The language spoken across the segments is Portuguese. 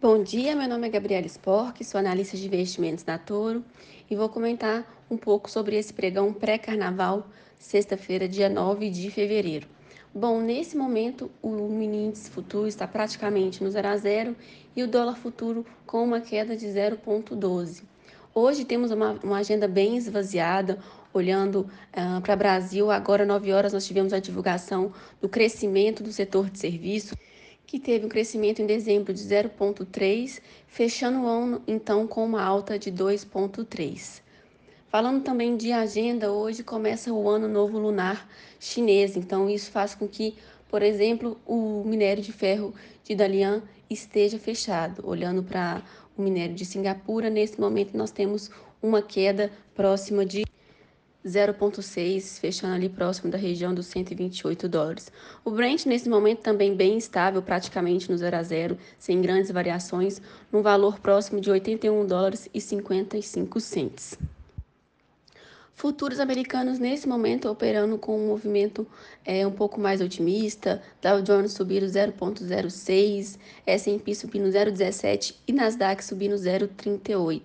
Bom dia, meu nome é Gabriela Spork, sou analista de investimentos da Toro e vou comentar um pouco sobre esse pregão pré-carnaval, sexta-feira, dia 9 de fevereiro. Bom, nesse momento o mini índice futuro está praticamente no 0 a 0 e o dólar futuro com uma queda de 0,12. Hoje temos uma, uma, agenda bem esvaziada, olhando uh, para o Brasil. Agora, 9 horas, nós tivemos a divulgação do crescimento do setor de serviço que teve um crescimento em dezembro de 0,3, fechando o ano então com uma alta de 2,3. Falando também de agenda, hoje começa o ano novo lunar chinês, então isso faz com que, por exemplo, o minério de ferro de Dalian esteja fechado. Olhando para o minério de Singapura, nesse momento nós temos uma queda próxima de 0,6, fechando ali próximo da região dos 128 dólares. O Brent, nesse momento, também bem estável, praticamente no 0 a 0, sem grandes variações, num valor próximo de 81 dólares e 55 centes. Futuros americanos nesse momento operando com um movimento é, um pouco mais otimista, Dow Jones subindo 0,06, S&P subindo 0,17 e Nasdaq subindo 0,38.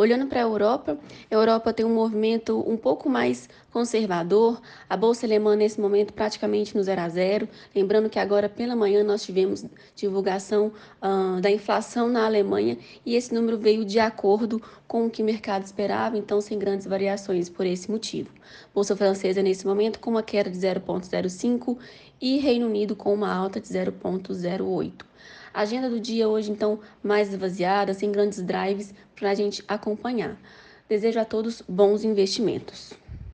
Olhando para a Europa, a Europa tem um movimento um pouco mais conservador. A bolsa alemã nesse momento praticamente no zero a zero. Lembrando que agora pela manhã nós tivemos divulgação uh, da inflação na Alemanha e esse número veio de acordo com o que o mercado esperava, então sem grandes variações por esse motivo. Bolsa francesa nesse momento com uma queda de 0,05 e Reino Unido com uma alta de 0,08. Agenda do dia hoje, então, mais esvaziada, sem grandes drives para a gente acompanhar. Desejo a todos bons investimentos.